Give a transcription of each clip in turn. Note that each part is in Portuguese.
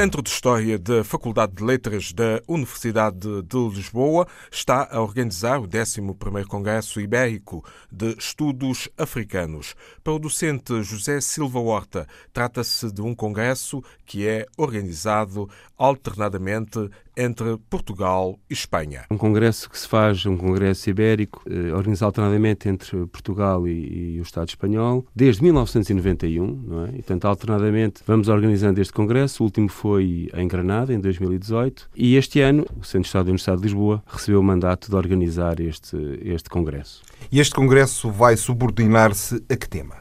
Centro de História da Faculdade de Letras da Universidade de Lisboa está a organizar o 11º Congresso Ibérico de Estudos Africanos. Para o docente José Silva Horta, trata-se de um congresso que é organizado alternadamente entre Portugal e Espanha. Um congresso que se faz, um congresso ibérico, eh, organizado alternadamente entre Portugal e, e, o Estado espanhol, desde 1991, não é? E, portanto, alternadamente vamos organizando este congresso. O último foi em Granada, em 2018, e este ano o Centro de Estado da Universidade de Lisboa recebeu o mandato de organizar este, este congresso. E este congresso vai subordinar-se a que tema?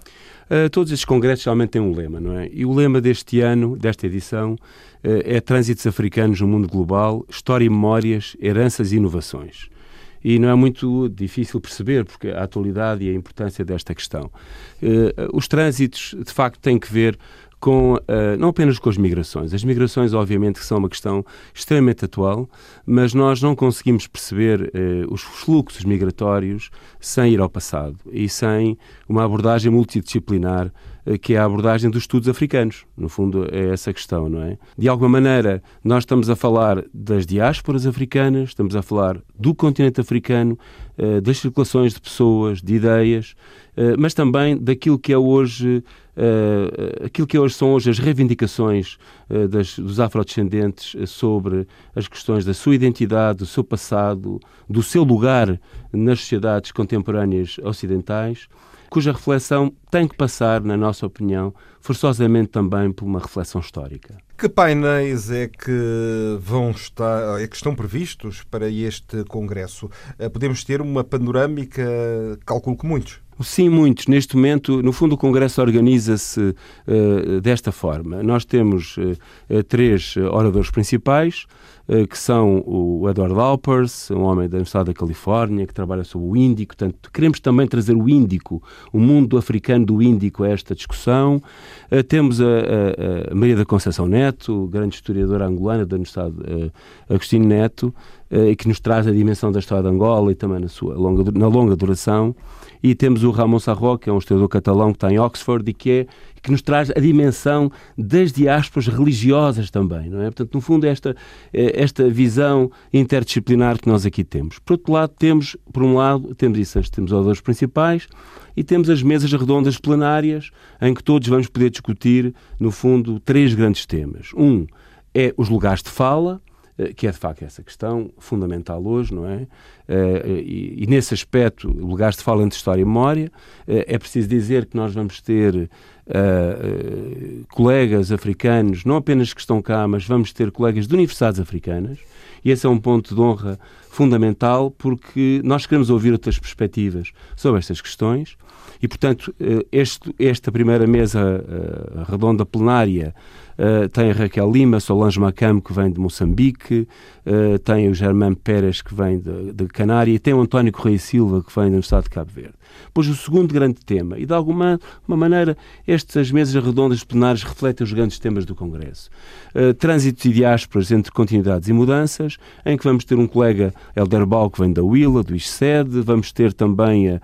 Uh, todos estes congressos geralmente têm um lema, não é? E o lema deste ano, desta edição, é Trânsitos Africanos no Mundo Global, História e Memórias, Heranças e Inovações. E não é muito difícil perceber porque a atualidade e a importância desta questão. Uh, os trânsitos, de facto, têm que ver com, uh, não apenas com as migrações. As migrações, obviamente, que são uma questão extremamente atual, mas nós não conseguimos perceber os fluxos migratórios sem ir ao passado e sem uma abordagem multidisciplinar que é a abordagem dos estudos africanos. No fundo, é essa questão, não é? De alguma maneira, nós estamos a falar das diásporas africanas, estamos a falar do continente africano, das circulações de pessoas, de ideias, mas também daquilo que é hoje aquilo que hoje são hoje as reivindicações das, dos afrodescendentes sobre as questões da sua identidade, do seu passado, do seu lugar nas sociedades contemporâneas ocidentais, cuja reflexão tem que passar, na nossa opinião, forçosamente também por uma reflexão histórica. Que painéis é que vão estar, é que estão previstos para este congresso? Podemos ter uma panorâmica, calculo que muitos. Sim, muitos. Neste momento, no fundo, o Congresso organiza-se uh, desta forma. Nós temos uh, três oradores principais, uh, que são o Edward Alpers, um homem da Universidade da Califórnia, que trabalha sobre o Índico. Portanto, queremos também trazer o Índico, o mundo africano do Índico a esta discussão. temos a, a, a, Maria da Conceição Neto, grande historiadora angolana da Universidade Agostinho Neto, que nos traz a dimensão da história de Angola e também na sua longa, na longa duração e temos o Ramon Sarro, que é um historiador catalão que está em Oxford e que, é, que nos traz a dimensão das diásporas religiosas também, não é? Portanto, no fundo, esta, é, esta visão interdisciplinar que nós aqui temos. Por outro lado, temos, por um lado, temos isso, temos os autores principais e temos as mesas redondas plenárias em que todos vamos poder discutir, no fundo, três grandes temas. Um é os lugares de fala, eh, que é de facto essa questão fundamental hoje, não é? Eh, e, e nesse aspecto, lugares de fala entre história e memória, eh, é preciso dizer que nós vamos ter colegas africanos, não apenas que estão cá, mas vamos ter colegas de universidades africanas, e esse é um ponto de honra fundamental porque nós queremos ouvir outras perspectivas sobre estas questões. E, portanto, este, esta primeira mesa redonda plenária Uh, tem a Raquel Lima, Solange Macam, que vem de Moçambique, uh, tem o Germán Pérez, que vem de, de Canária, e tem o António Correia Silva, que vem do Estado de Cabo Verde. Pois o segundo grande tema, e de alguma uma maneira estas mesas redondas plenárias refletem os grandes temas do Congresso. Uh, trânsitos e diásporas entre continuidades e mudanças, em que vamos ter um colega, Helder Bal, que vem da Willa, do ISCED, vamos ter também uh,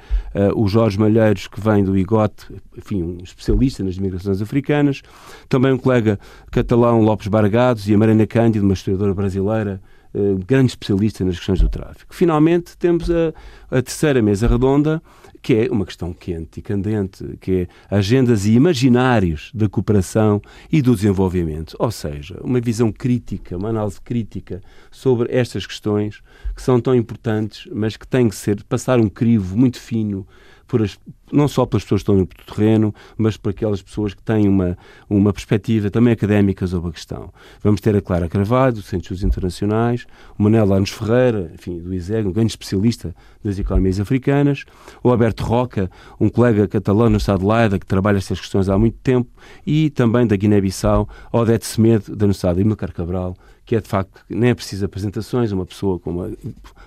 o Jorge Malheiros, que vem do IGOT, enfim, um especialista nas migrações africanas, também um colega catalão, Lopes Bargados, e a Marina Cândido, uma historiadora brasileira, grande especialista nas questões do tráfico. Finalmente, temos a, a terceira mesa redonda, que é uma questão quente e candente, que é agendas e imaginários da cooperação e do desenvolvimento. Ou seja, uma visão crítica, uma análise crítica sobre estas questões que são tão importantes, mas que têm que ser, passar um crivo muito fino por as, não só pelas pessoas que estão no terreno, mas por aquelas pessoas que têm uma, uma perspectiva também académica sobre a questão. Vamos ter a Clara Carvalho, do Centro de Estudos Internacionais, o Manel Anos Ferreira, enfim, do ISEG, um grande especialista das economias africanas, o Alberto Roca, um colega catalão no Estado de Leida, que trabalha estas questões há muito tempo, e também da Guiné-Bissau, Odete Semedo, da Universidade de Emilcar Cabral, que é de facto, nem é preciso apresentações, uma pessoa com uma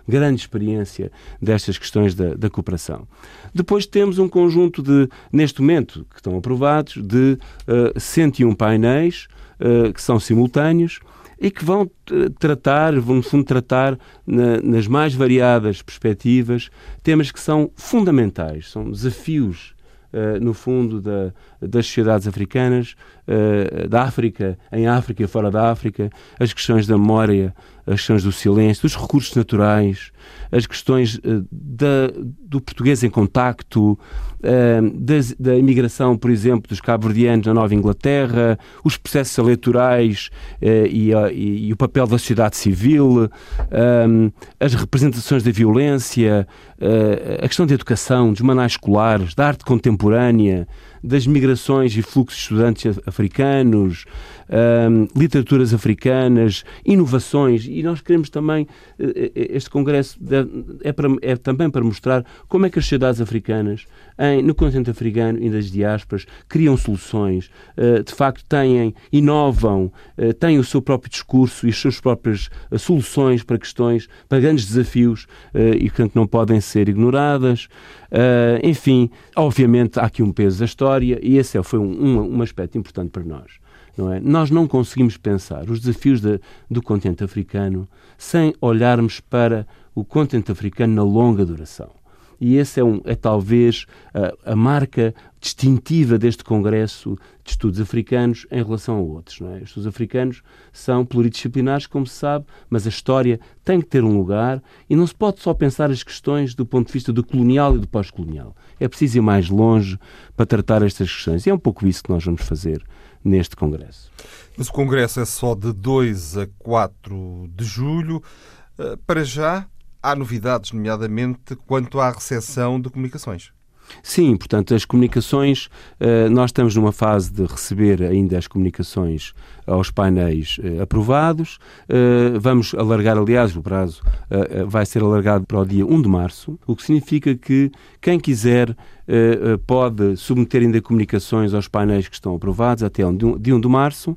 grande experiência destas questões da, da cooperação. Depois temos um conjunto de, neste momento, que estão aprovados, de uh, eh, 101 painéis uh, que são simultâneos e que vão eh, tratar, vão no fundo tratar na, nas mais variadas perspectivas temas que são fundamentais, são desafios uh, no fundo, da, das sociedades africanas, uh, da África, em África e fora da África, as questões da memória, as questões do silêncio, dos recursos naturais, as questões uh, da, do português em contacto, da, da imigração, por exemplo, dos cabo-verdianos na Nova Inglaterra, os processos eleitorais e, e, e, o papel da sociedade civil, as representações da violência, a questão da educação, dos manuais escolares, da arte contemporânea, das migrações e fluxos de estudantes africanos, um, literaturas africanas, inovações, e nós queremos também, eh, eh, este congresso é, para, é também para mostrar como é que as sociedades africanas, em, no continente africano e nas diásporas, criam soluções, uh, de facto têm, inovam, têm o seu próprio discurso e as suas próprias soluções para questões, para grandes desafios, e portanto não podem ser ignoradas. enfim, obviamente há aqui um peso da história e esse é, foi um, um, um aspecto importante para nós. Não é? Nós não conseguimos pensar os desafios de, do continente africano sem olharmos para o continente africano na longa duração. E esse é, um, é talvez a, a, marca distintiva deste Congresso de Estudos Africanos em relação a outros. Não é? Os estudos africanos são pluridisciplinares, como se sabe, mas a história tem que ter um lugar e não se pode só pensar as questões do ponto de vista do colonial e do pós-colonial. É preciso ir mais longe para tratar estas questões. E é um pouco isso que nós vamos fazer neste Congresso. Mas o Congresso é só de 2 a 4 de julho. Eh, para já, há novidades, nomeadamente quanto à recepção de comunicações. Sim, portanto, as comunicações, eh, nós estamos numa fase de receber ainda as comunicações aos painéis eh, aprovados. Vamos alargar, aliás, o prazo vai ser alargado para o dia 1 de março, o que significa que quem quiser eh, eh, pode submeter ainda comunicações aos painéis que estão aprovados até de 1 de março.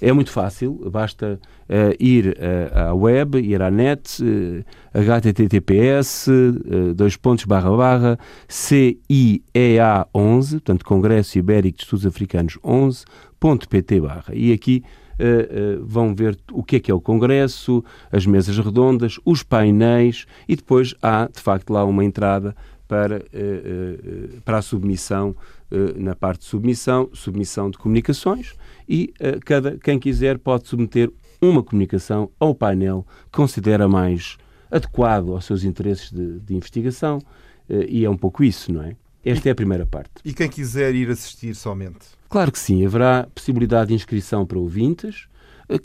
É muito fácil, basta uh, ir uh, à web, ir à net, uh, https, uh, dois pontos, barra, barra, CIEA 11, portanto, Congresso Ibérico de Estudos Africanos 11.pt barra. E aqui Uh, uh, vão ver o que é que é o Congresso, as mesas redondas, os painéis e depois há, de facto, lá uma entrada para, eh, eh, para a submissão, eh, na parte de submissão, submissão de comunicações e cada, quem quiser pode submeter uma comunicação ao painel que considera mais adequado aos seus interesses de, de investigação e é um pouco isso, não é? Esta é a primeira parte. E quem quiser ir assistir somente? Claro que sim, haverá possibilidade de inscrição para ouvintes,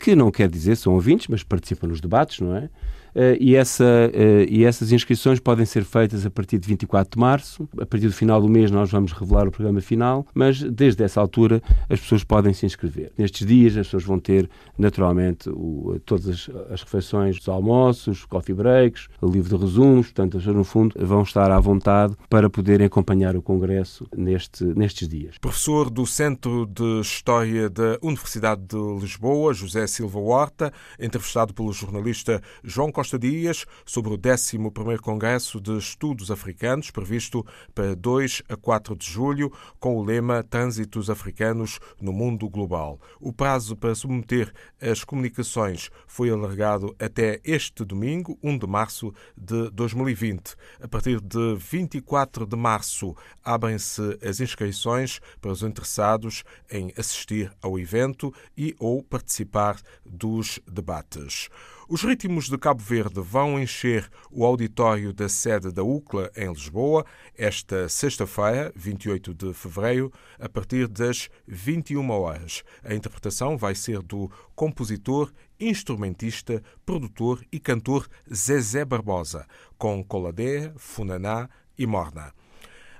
que não quer dizer são ouvintes, mas participam nos debates, não é? Eh, e, essa, eh, e essas inscrições podem ser feitas a partir de 24 de março. A partir do final do mês nós vamos revelar o programa final, mas desde essa altura as pessoas podem se inscrever. Nestes dias as pessoas vão ter naturalmente o, todas as, as, refeições, os almoços, coffee breaks, o livro de resumos, portanto as pessoas no fundo vão estar à vontade para poderem acompanhar o Congresso neste, nestes dias. Professor do Centro de História da Universidade de Lisboa, José Silva Horta, entrevistado pelo jornalista João Costa Costa Dias sobre o 11º Congresso de Estudos Africanos, previsto para 2 a 4 de julho, com o lema Trânsitos Africanos no Mundo Global. O prazo para submeter as comunicações foi alargado até este domingo, 1 de março de 2020. A partir de 24 de março, abrem-se as inscrições para os interessados em assistir ao evento e ou participar dos debates. Os ritmos de Cabo Verde vão encher o auditório da sede da UCLA em Lisboa esta sexta-feira, 28 de fevereiro, a partir das 21 horas. A interpretação vai ser do compositor, instrumentista, produtor e cantor Zezé Barbosa, com Coladé, Funaná e Morna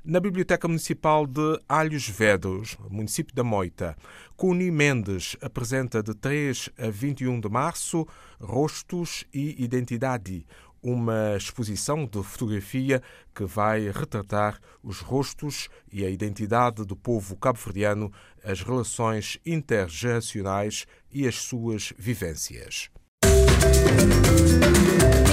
na Biblioteca Municipal de Alhos Vedros, município da Moita. Cuni Mendes apresenta de 3 a 21 de março Rostos e Identidade, uma exposição de fotografia que vai retratar os rostos e a identidade do povo cabo-verdiano, as relações intergeracionais e as suas vivências. Música